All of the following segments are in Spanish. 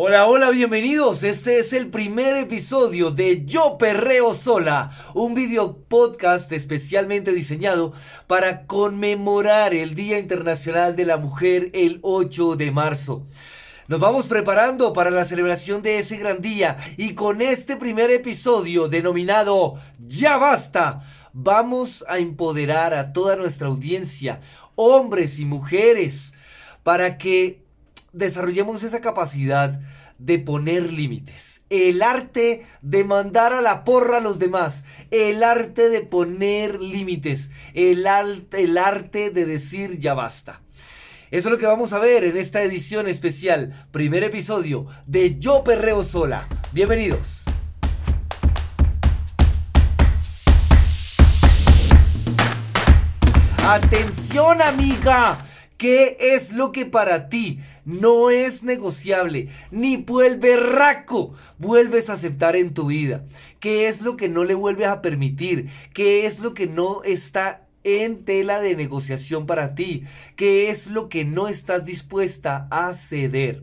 Hola, hola, bienvenidos. Este es el primer episodio de Yo Perreo Sola, un video podcast especialmente diseñado para conmemorar el Día Internacional de la Mujer el 8 de marzo. Nos vamos preparando para la celebración de ese gran día y con este primer episodio denominado Ya basta, vamos a empoderar a toda nuestra audiencia, hombres y mujeres, para que desarrollemos esa capacidad de poner límites. El arte de mandar a la porra a los demás. El arte de poner límites. El, el arte de decir ya basta. Eso es lo que vamos a ver en esta edición especial, primer episodio de Yo Perreo Sola. Bienvenidos. Atención amiga, ¿qué es lo que para ti no es negociable, ni vuelve raco, vuelves a aceptar en tu vida? ¿Qué es lo que no le vuelves a permitir? ¿Qué es lo que no está en tela de negociación para ti? ¿Qué es lo que no estás dispuesta a ceder?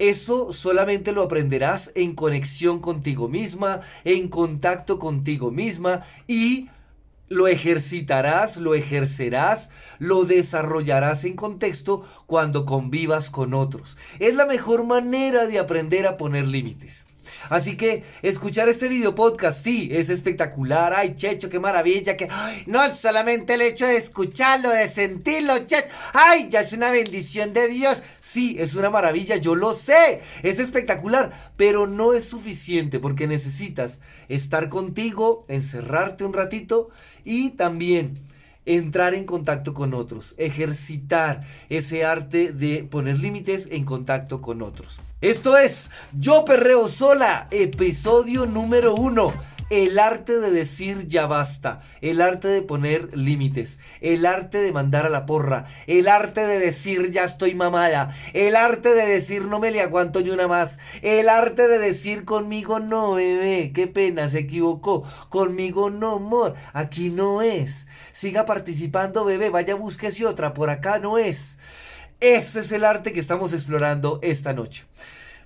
Eso solamente lo aprenderás en conexión contigo misma, en contacto contigo misma y lo ejercitarás, lo ejercerás, lo desarrollarás en contexto cuando convivas con otros. Es la mejor manera de aprender a poner límites. Así que escuchar este video podcast, sí, es espectacular. Ay, Checho, qué maravilla. Que... no solamente el hecho de escucharlo, de sentirlo, Checho. Ay, ya es una bendición de Dios. Sí, es una maravilla, yo lo sé. Es espectacular, pero no es suficiente porque necesitas estar contigo, encerrarte un ratito y también entrar en contacto con otros, ejercitar ese arte de poner límites en contacto con otros. Esto es Yo Perreo Sola, episodio número uno. El arte de decir ya basta, el arte de poner límites, el arte de mandar a la porra, el arte de decir ya estoy mamada, el arte de decir no me le aguanto ni una más, el arte de decir conmigo no, bebé, qué pena, se equivocó, conmigo no, amor, aquí no es. Siga participando, bebé, vaya búsquese otra, por acá no es. Ese es el arte que estamos explorando esta noche.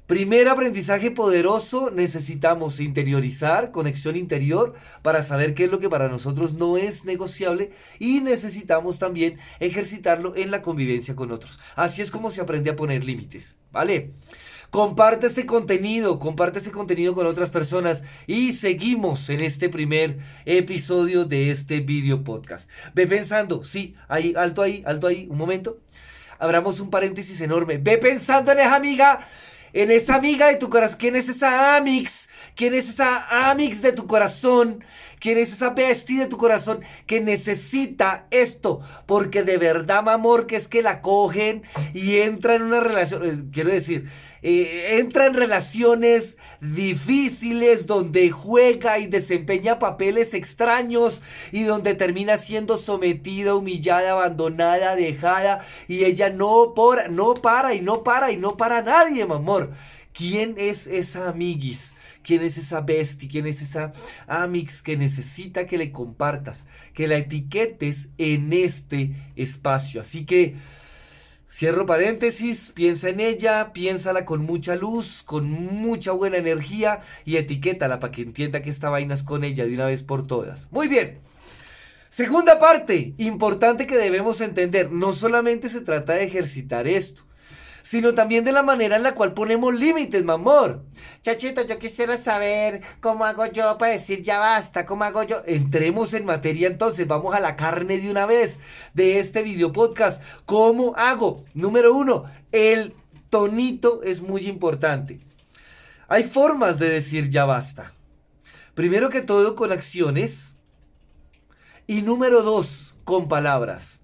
Primer aprendizaje poderoso, necesitamos interiorizar, conexión interior, para saber qué es lo que para nosotros no es negociable y necesitamos también ejercitarlo en la convivencia con otros. Así es como se aprende a poner límites, ¿vale? Comparte este contenido, comparte este contenido con otras personas y seguimos en este primer episodio de este video podcast. Ve pensando, sí, ahí, alto ahí, alto ahí, un momento. Abramos un paréntesis enorme. Ve pensando en esa amiga en esa amiga de tu corazón. ¿Quién es esa Amix? ¿Quién es esa Amix de tu corazón? ¿Quién es esa bestia de tu corazón que necesita esto? Porque de verdad, mi amor, que es que la cogen y entra en una relación. Eh, quiero decir, eh, entra en relaciones difíciles donde juega y desempeña papeles extraños y donde termina siendo sometida, humillada, abandonada, dejada y ella no, por, no para y no para y no para nadie, mi amor. ¿Quién es esa amiguis? Quién es esa bestia, quién es esa amix que necesita que le compartas, que la etiquetes en este espacio. Así que cierro paréntesis, piensa en ella, piénsala con mucha luz, con mucha buena energía y etiquétala para que entienda que esta vaina es con ella de una vez por todas. Muy bien. Segunda parte, importante que debemos entender, no solamente se trata de ejercitar esto, sino también de la manera en la cual ponemos límites, mi amor. Chachito, yo quisiera saber cómo hago yo para decir ya basta, cómo hago yo. Entremos en materia entonces, vamos a la carne de una vez de este video podcast. ¿Cómo hago? Número uno, el tonito es muy importante. Hay formas de decir ya basta. Primero que todo con acciones. Y número dos, con palabras.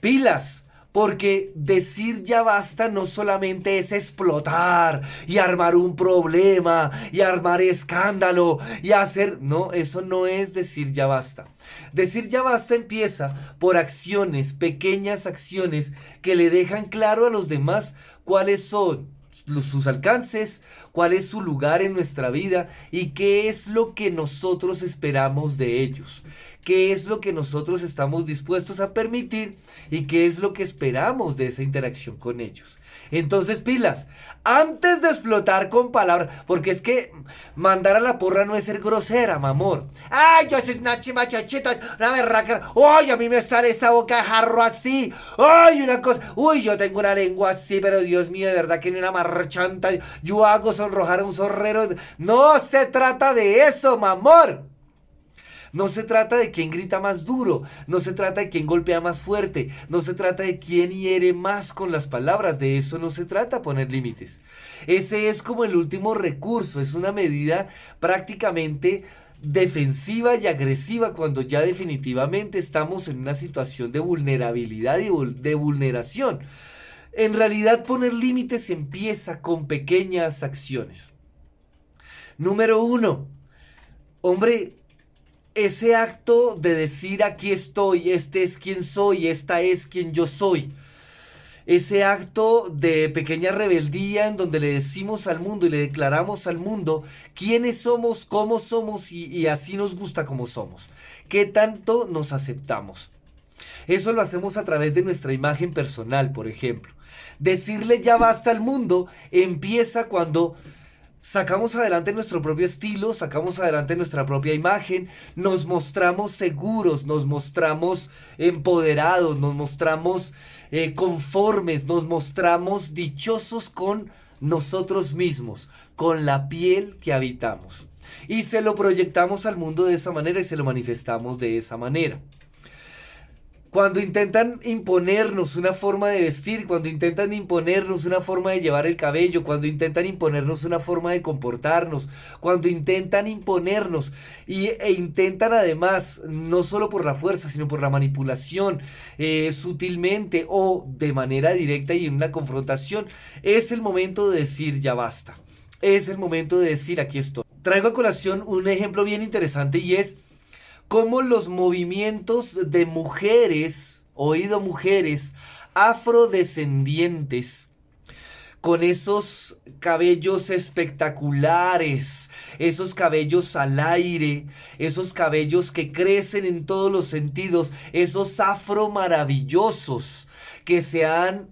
Pilas porque decir ya basta no solamente es explotar y armar un problema y armar escándalo y hacer... No, eso no es decir ya basta. Decir ya basta empieza por acciones, pequeñas acciones que le dejan claro a los demás cuáles son sus alcances, cuál es su lugar en nuestra vida y qué es lo que nosotros esperamos de ellos qué es lo que nosotros estamos dispuestos a permitir y qué es lo que esperamos de esa interacción con ellos. Entonces, pilas, antes de explotar con palabras, porque es que mandar a la porra no es ser grosera, mamor. Ay, yo soy una chimachochita, una berraca. Uy, a mí me sale esta boca de jarro así. Ay, una cosa. Uy, yo tengo una lengua así, pero Dios mío, de verdad que ni una marchanta. Yo hago sonrojar a un zorrero. No se trata de eso, mamor. No se trata de quién grita más duro, no se trata de quién golpea más fuerte, no se trata de quién hiere más con las palabras, de eso no se trata poner límites. Ese es como el último recurso, es una medida prácticamente defensiva y agresiva cuando ya definitivamente estamos en una situación de vulnerabilidad y de vulneración. En realidad poner límites empieza con pequeñas acciones. Número uno, hombre, ese acto de decir aquí estoy, este es quien soy, esta es quien yo soy. Ese acto de pequeña rebeldía en donde le decimos al mundo y le declaramos al mundo quiénes somos, cómo somos y, así nos gusta como somos. ¿Qué tanto nos aceptamos? Eso lo hacemos a través de nuestra imagen personal, por ejemplo. Decirle ya basta al mundo empieza cuando sacamos adelante nuestro propio estilo, sacamos adelante nuestra propia imagen, nos mostramos seguros, nos mostramos empoderados, nos mostramos eh, conformes, nos mostramos dichosos con nosotros mismos, con la piel que habitamos. Y se lo proyectamos al mundo de esa manera y se lo manifestamos de esa manera. Cuando intentan imponernos una forma de vestir, cuando intentan imponernos una forma de llevar el cabello, cuando intentan imponernos una forma de comportarnos, cuando intentan imponernos y, e intentan además, no solo por la fuerza, sino por la manipulación, eh, sutilmente o de manera directa y en una confrontación, es el momento de decir ya basta. Es el momento de decir aquí estoy. Traigo a colación un ejemplo bien interesante y es cómo los movimientos de mujeres, oído mujeres, afrodescendientes, con esos cabellos espectaculares, esos cabellos al aire, esos cabellos que crecen en todos los sentidos, esos afro maravillosos que se han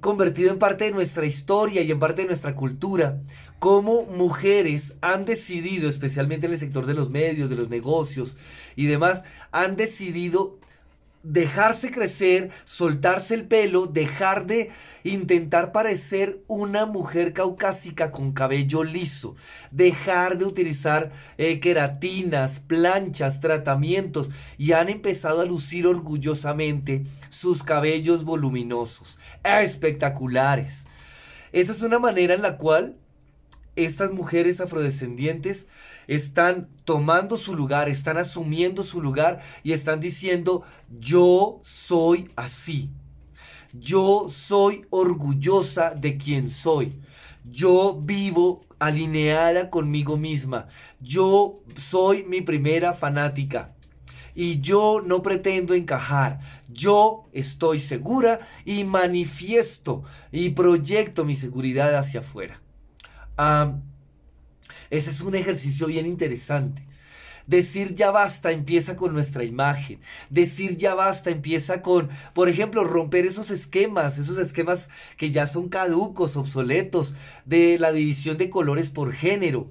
convertido en parte de nuestra historia y en parte de nuestra cultura, cómo mujeres han decidido, especialmente en el sector de los medios, de los negocios y demás, han decidido dejarse crecer, soltarse el pelo, dejar de intentar parecer una mujer caucásica con cabello liso, dejar de utilizar eh, queratinas, planchas, tratamientos y han empezado a lucir orgullosamente sus cabellos voluminosos, espectaculares. Esa es una manera en la cual estas mujeres afrodescendientes están tomando su lugar, están asumiendo su lugar y están diciendo, yo soy así. Yo soy orgullosa de quien soy. Yo vivo alineada conmigo misma. Yo soy mi primera fanática. Y yo no pretendo encajar. Yo estoy segura y manifiesto y proyecto mi seguridad hacia afuera ese es un ejercicio bien interesante. Decir ya basta empieza con nuestra imagen. Decir ya basta empieza con, por ejemplo, romper esos esquemas, esos esquemas que ya son caducos, obsoletos, de la división de colores por género.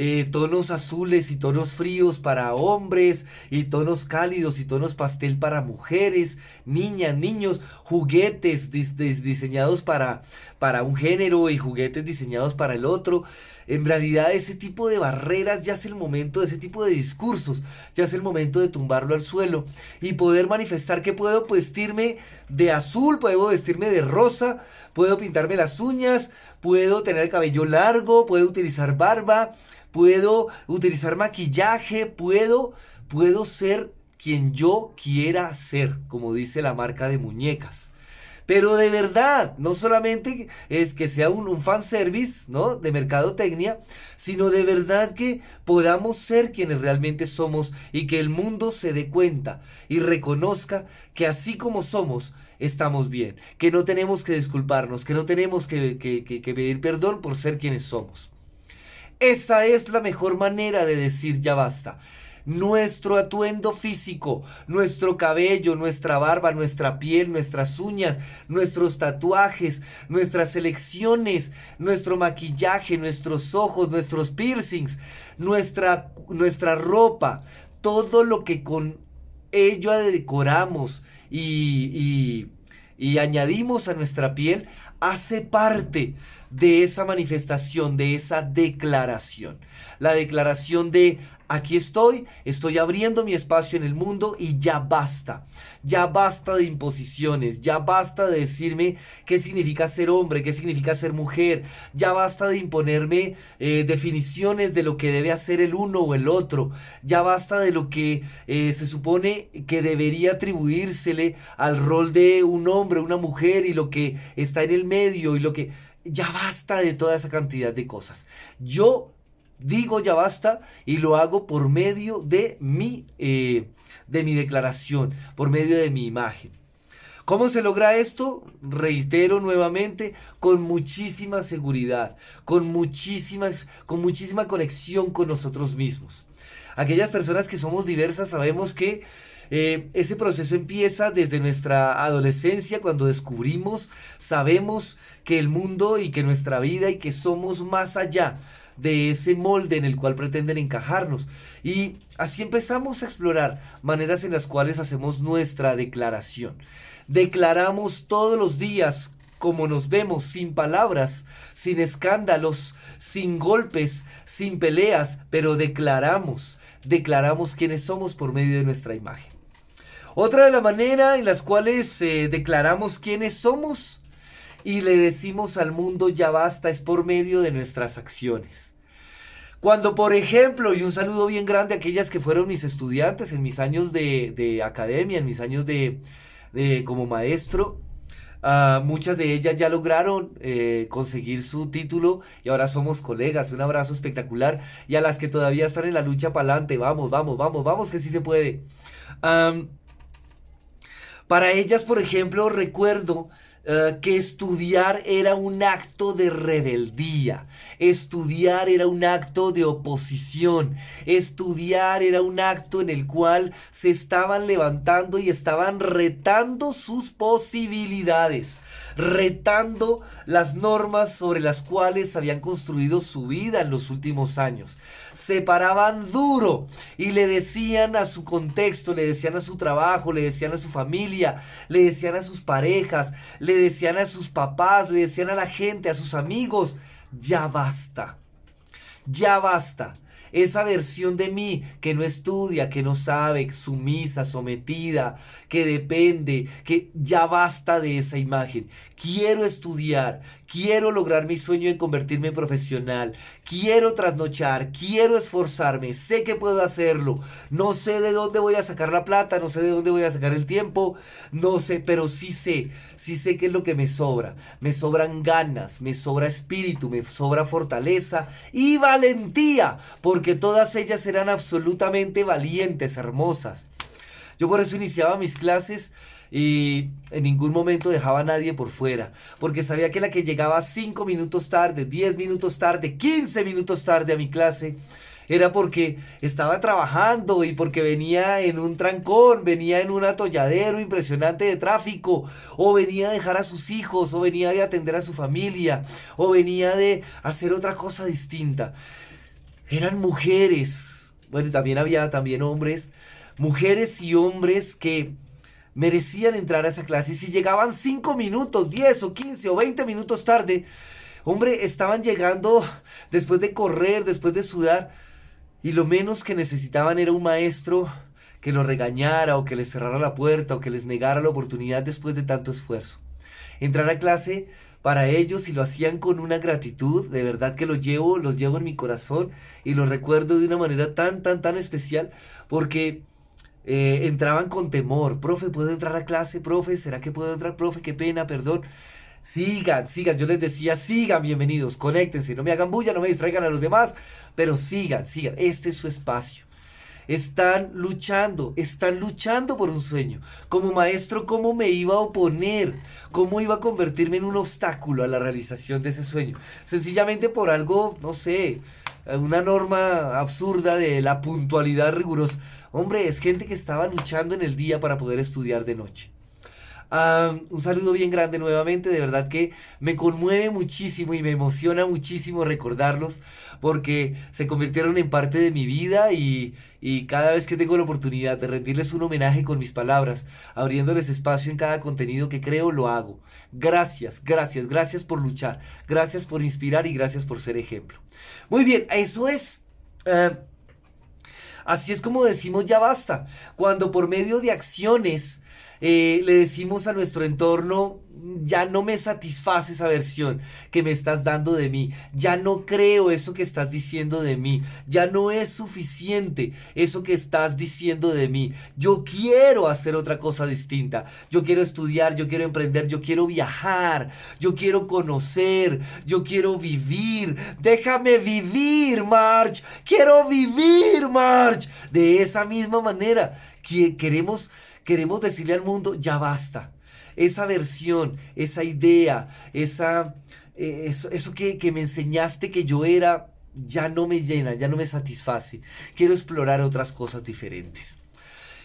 Eh, tonos azules y tonos fríos para hombres, y tonos cálidos y tonos pastel para mujeres, niñas, niños, juguetes diseñados para, para un género y juguetes diseñados para el otro. En realidad ese tipo de barreras ya es el momento, de ese tipo de discursos, ya es el momento de tumbarlo al suelo y poder manifestar que puedo vestirme de azul, puedo vestirme de rosa, puedo pintarme las uñas, puedo tener el cabello largo, puedo utilizar barba, puedo utilizar maquillaje, puedo, puedo ser quien yo quiera ser, como dice la marca de muñecas. Pero de verdad, no solamente es que sea un, un fanservice, ¿no? De mercadotecnia, sino de verdad que podamos ser quienes realmente somos y que el mundo se dé cuenta y reconozca que así como somos, estamos bien, que no tenemos que disculparnos, que no tenemos que, que pedir perdón por ser quienes somos. Esa es la mejor manera de decir ya basta. Nuestro atuendo físico, nuestro cabello, nuestra barba, nuestra piel, nuestras uñas, nuestros tatuajes, nuestras elecciones, nuestro maquillaje, nuestros ojos, nuestros piercings, nuestra, nuestra ropa, todo lo que con ello decoramos y, y añadimos a nuestra piel hace parte de esa manifestación, de esa declaración. La declaración de aquí estoy, estoy abriendo mi espacio en el mundo y ya basta. Ya basta de imposiciones, ya basta de decirme qué significa ser hombre, qué significa ser mujer, ya basta de imponerme eh, definiciones de lo que debe hacer el uno o el otro, ya basta de lo que eh, se supone que debería atribuírsele al rol de un hombre, una mujer y lo que está en el medio y lo que ya basta de toda esa cantidad de cosas. Yo digo ya basta y lo hago por medio de mi, eh, de mi declaración, por medio de mi imagen. ¿Cómo se logra esto? Reitero nuevamente, con muchísima seguridad, con, muchísimas, con muchísima conexión con nosotros mismos. Aquellas personas que somos diversas sabemos que eh, ese proceso empieza desde nuestra adolescencia, cuando descubrimos, sabemos que el mundo y que nuestra vida y que somos más allá de ese molde en el cual pretenden encajarnos. Y así empezamos a explorar maneras en las cuales hacemos nuestra declaración. Declaramos todos los días como nos vemos, sin palabras, sin escándalos, sin golpes, sin peleas, pero declaramos, declaramos quiénes somos por medio de nuestra imagen. Otra de la manera en las cuales eh, declaramos quiénes somos y le decimos al mundo ya basta es por medio de nuestras acciones. Cuando, por ejemplo, y un saludo bien grande a aquellas que fueron mis estudiantes en mis años de, academia, en mis años de, como maestro, ah, muchas de ellas ya lograron eh, conseguir su título y ahora somos colegas. Un abrazo espectacular. Y a las que todavía están en la lucha para adelante, vamos, vamos, vamos, vamos, que sí se puede. Para ellas, por ejemplo, recuerdo eh, que estudiar era un acto de rebeldía, estudiar era un acto de oposición, estudiar era un acto en el cual se estaban levantando y estaban retando sus posibilidades retando las normas sobre las cuales habían construido su vida en los últimos años. Se paraban duro y le decían a su contexto, le decían a su trabajo, le decían a su familia, le decían a sus parejas, le decían a sus papás, le decían a la gente, a sus amigos, ya basta, ya basta esa versión de mí que no estudia, que no sabe, sumisa, sometida, que depende, que ya basta de esa imagen. Quiero estudiar, quiero lograr mi sueño de convertirme en profesional, quiero trasnochar, quiero esforzarme, sé que puedo hacerlo, no sé de dónde voy a sacar la plata, no sé de dónde voy a sacar el tiempo, no sé, pero sí sé, sí sé qué es lo que me sobra. Me sobran ganas, me sobra espíritu, me sobra fortaleza y valentía, porque todas ellas eran absolutamente valientes, hermosas. Yo por eso iniciaba mis clases y en ningún momento dejaba a nadie por fuera, porque sabía que la que llegaba 5 minutos tarde, 10 minutos tarde, 15 minutos tarde a mi clase, era porque estaba trabajando y porque venía en un trancón, venía en un atolladero impresionante de tráfico, o venía a dejar a sus hijos, o venía de atender a su familia, o venía de hacer otra cosa distinta. Eran mujeres, bueno, también había también hombres, mujeres y hombres que merecían entrar a esa clase. Y si llegaban 5 minutos, 10 o 15 o 20 minutos tarde, hombre, estaban llegando después de correr, después de sudar, y lo menos que necesitaban era un maestro que los regañara o que les cerrara la puerta o que les negara la oportunidad después de tanto esfuerzo. Entrar a clase para ellos y lo hacían con una gratitud, de verdad que los llevo, los llevo en mi corazón y los recuerdo de una manera tan, tan, tan especial porque eh, entraban con temor. Profe, ¿puedo entrar a clase? Profe, ¿será que puedo entrar? Profe, qué pena, perdón. Sigan, sigan, yo les decía, sigan, bienvenidos, conéctense, no me hagan bulla, no me distraigan a los demás, pero sigan, sigan, este es su espacio. Están luchando, están luchando por un sueño. Como maestro, ¿cómo me iba a oponer? ¿Cómo iba a convertirme en un obstáculo a la realización de ese sueño? Sencillamente por algo, no sé, una norma absurda de la puntualidad rigurosa. Hombre, es gente que estaba luchando en el día para poder estudiar de noche. un saludo bien grande nuevamente, de verdad que me conmueve muchísimo y me emociona muchísimo recordarlos porque se convirtieron en parte de mi vida y, y, cada vez que tengo la oportunidad de rendirles un homenaje con mis palabras, abriéndoles espacio en cada contenido que creo, lo hago. Gracias, gracias, gracias por luchar, gracias por inspirar y gracias por ser ejemplo. Muy bien, eso es... Eh, así es como decimos ya basta. Cuando por medio de acciones eh, le decimos a nuestro entorno, ya no me satisface esa versión que me estás dando de mí, ya no creo eso que estás diciendo de mí, ya no es suficiente eso que estás diciendo de mí, yo quiero hacer otra cosa distinta, yo quiero estudiar, yo quiero emprender, yo quiero viajar, yo quiero conocer, yo quiero vivir, déjame vivir, March, quiero vivir, March, de esa misma manera que queremos Queremos decirle al mundo, ya basta. Esa versión, esa idea, esa, eh, eso, que, que me enseñaste que yo era, ya no me llena, ya no me satisface. Quiero explorar otras cosas diferentes.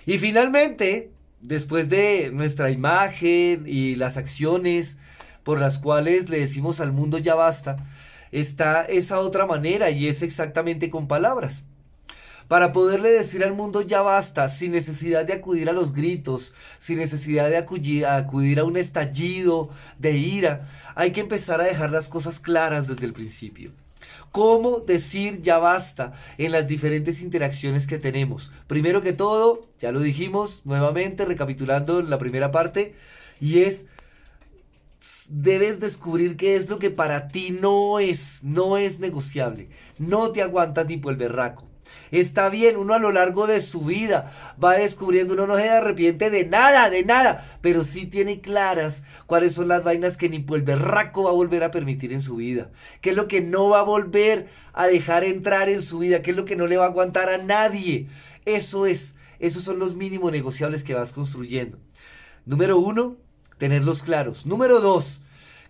Y finalmente, después de nuestra imagen y las acciones por las cuales le decimos al mundo ya basta, está esa otra manera y es exactamente con palabras para poderle decir al mundo ya basta, sin necesidad de acudir a los gritos, sin necesidad de acudir, a un estallido de ira. Hay que empezar a dejar las cosas claras desde el principio. ¿Cómo decir ya basta en las diferentes interacciones que tenemos? Primero que todo, ya lo dijimos nuevamente, recapitulando la primera parte, y es debes descubrir qué es lo que para ti no es, no es negociable. No te aguantas ni por el berraco. Está bien, uno a lo largo de su vida va descubriendo, uno no se arrepiente de nada, de nada, pero sí tiene claras cuáles son las vainas que ni el berraco va a volver a permitir en su vida. ¿Qué es lo que no va a volver a dejar entrar en su vida? ¿Qué es lo que no le va a aguantar a nadie? Eso es, esos son los mínimos negociables que vas construyendo. Número uno, tenerlos claros. Número dos,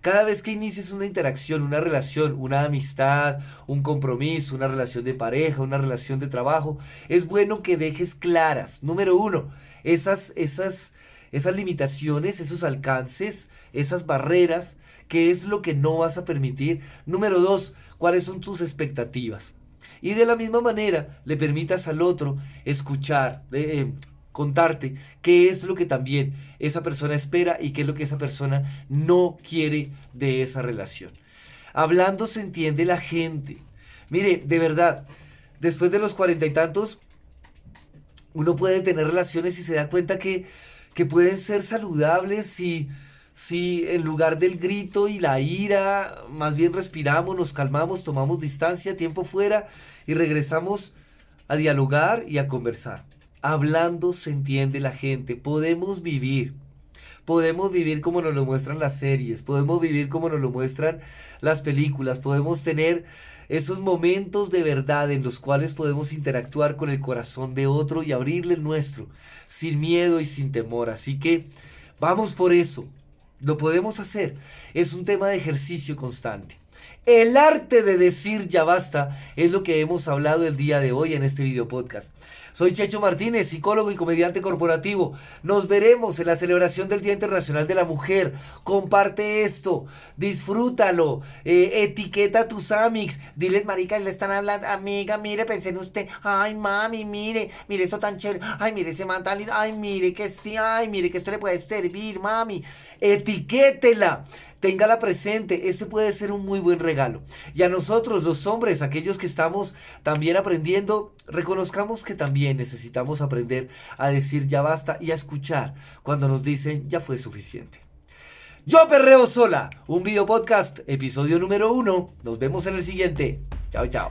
cada vez que inicies una interacción, una relación, una amistad, un compromiso, una relación de pareja, una relación de trabajo, es bueno que dejes claras, número uno, esas, esas, esas limitaciones, esos alcances, esas barreras, qué es lo que no vas a permitir. Número dos, cuáles son tus expectativas. Y de la misma manera le permitas al otro escuchar, eh, contarte qué es lo que también esa persona espera y qué es lo que esa persona no quiere de esa relación. Hablando se entiende la gente. Mire, de verdad, después de los cuarenta y tantos, uno puede tener relaciones y se da cuenta que, que pueden ser saludables si, si en lugar del grito y la ira, más bien respiramos, nos calmamos, tomamos distancia, tiempo fuera y regresamos a dialogar y a conversar. Hablando se entiende la gente. Podemos vivir. Podemos vivir como nos lo muestran las series. Podemos vivir como nos lo muestran las películas. Podemos tener esos momentos de verdad en los cuales podemos interactuar con el corazón de otro y abrirle el nuestro. Sin miedo y sin temor. Así que vamos por eso. Lo podemos hacer. Es un tema de ejercicio constante. El arte de decir ya basta es lo que hemos hablado el día de hoy en este video podcast. Soy Checho Martínez, psicólogo y comediante corporativo. Nos veremos en la celebración del Día Internacional de la Mujer. Comparte esto, disfrútalo, eh, etiqueta tus amics. Diles, marica, le están hablando, amiga, mire, pensé en usted. Ay, mami, mire, mire esto tan chévere. Ay, mire ese mantal. Ay, mire que sí, ay, mire que esto le puede servir, mami. Etiquétela téngala presente, ese puede ser un muy buen regalo. Y a nosotros, los hombres, aquellos que estamos también aprendiendo, reconozcamos que necesitamos aprender a decir ya basta y a escuchar cuando nos dicen ya fue suficiente. Yo perreo sola, un video podcast, episodio número uno. Nos vemos en el siguiente. Chao, chao.